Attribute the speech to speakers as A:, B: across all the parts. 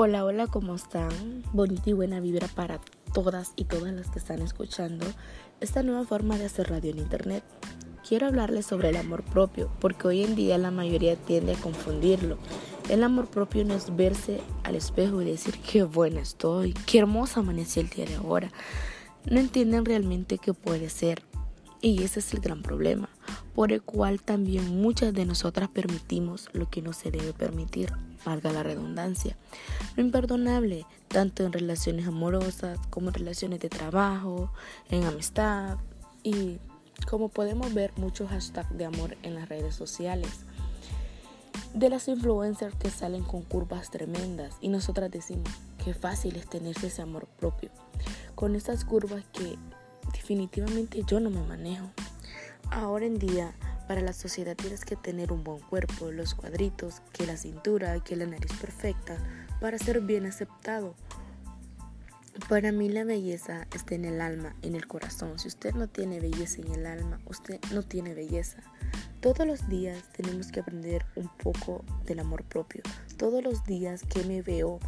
A: Hola, hola, ¿cómo están? Bonita y buena vibra para todas y todas las que están escuchando esta nueva forma de hacer radio en internet. Quiero hablarles sobre el amor propio, porque hoy en día la mayoría tiende a confundirlo. El amor propio no es verse al espejo y decir qué buena estoy, qué hermosa amaneció el día de ahora. No entienden realmente qué puede ser. Y ese es el gran problema, por el cual también muchas de nosotras permitimos lo que no se debe permitir, valga la redundancia. Lo imperdonable, tanto en relaciones amorosas como en relaciones de trabajo, en amistad y como podemos ver muchos hashtags de amor en las redes sociales. De las influencers que salen con curvas tremendas y nosotras decimos que fácil es tenerse ese amor propio. Con esas curvas que definitivamente yo no me manejo. Ahora en día, para la sociedad tienes que tener un buen cuerpo, los cuadritos, que la cintura, que la nariz perfecta, para ser bien aceptado. Para mí la belleza está en el alma, en el corazón. Si usted no tiene belleza en el alma, usted no tiene belleza. Todos los días tenemos que aprender un poco del amor propio. Todos los días que me veo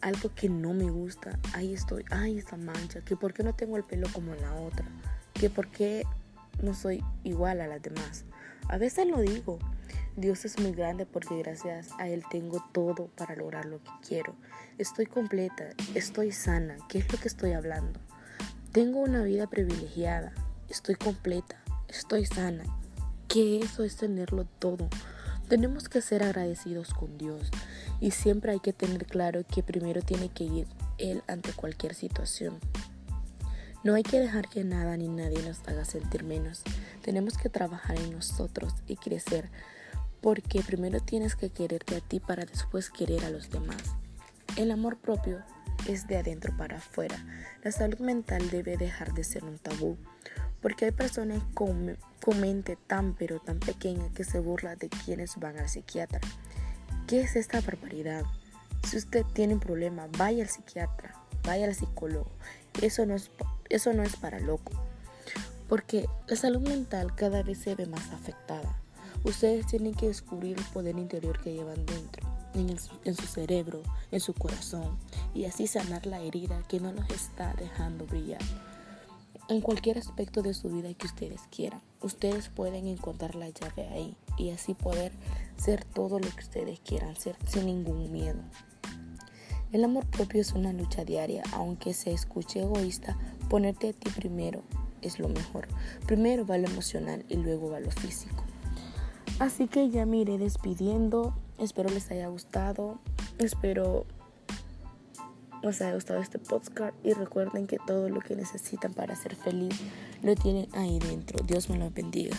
A: algo que no me gusta, ahí estoy, ay, esta mancha, que por qué no tengo el pelo como la otra, que por qué no soy igual a las demás. A veces lo digo, Dios es muy grande porque gracias a Él tengo todo para lograr lo que quiero. Estoy completa, estoy sana, ¿qué es lo que estoy hablando? Tengo una vida privilegiada, estoy completa, estoy sana. ¿Qué eso es tenerlo todo? Tenemos que ser agradecidos con Dios y siempre hay que tener claro que primero tiene que ir Él ante cualquier situación. No hay que dejar que nada ni nadie nos haga sentir menos. Tenemos que trabajar en nosotros y crecer porque primero tienes que quererte a ti para después querer a los demás. El amor propio es de adentro para afuera. La salud mental debe dejar de ser un tabú porque hay personas con, con mente tan pero tan pequeña que se burla de quienes van al psiquiatra. ¿Qué es esta barbaridad? Si usted tiene un problema, vaya al psiquiatra, vaya al psicólogo. Eso no es, eso no es para loco. Porque la salud mental cada vez se ve más afectada. Ustedes tienen que descubrir el poder interior que llevan dentro, en, en su cerebro, en su corazón, y así sanar la herida que no los está dejando brillar en cualquier aspecto de su vida que ustedes quieran. Ustedes pueden encontrar la llave ahí y así poder ser todo lo que ustedes quieran ser sin ningún miedo. El amor propio es una lucha diaria, aunque se escuche egoísta, ponerte a ti primero es lo mejor. Primero va lo emocional y luego va lo físico. Así que ya me iré despidiendo. Espero les haya gustado. Espero os haya gustado este podcast y recuerden que todo lo que necesitan para ser feliz lo tienen ahí dentro. Dios me lo bendiga.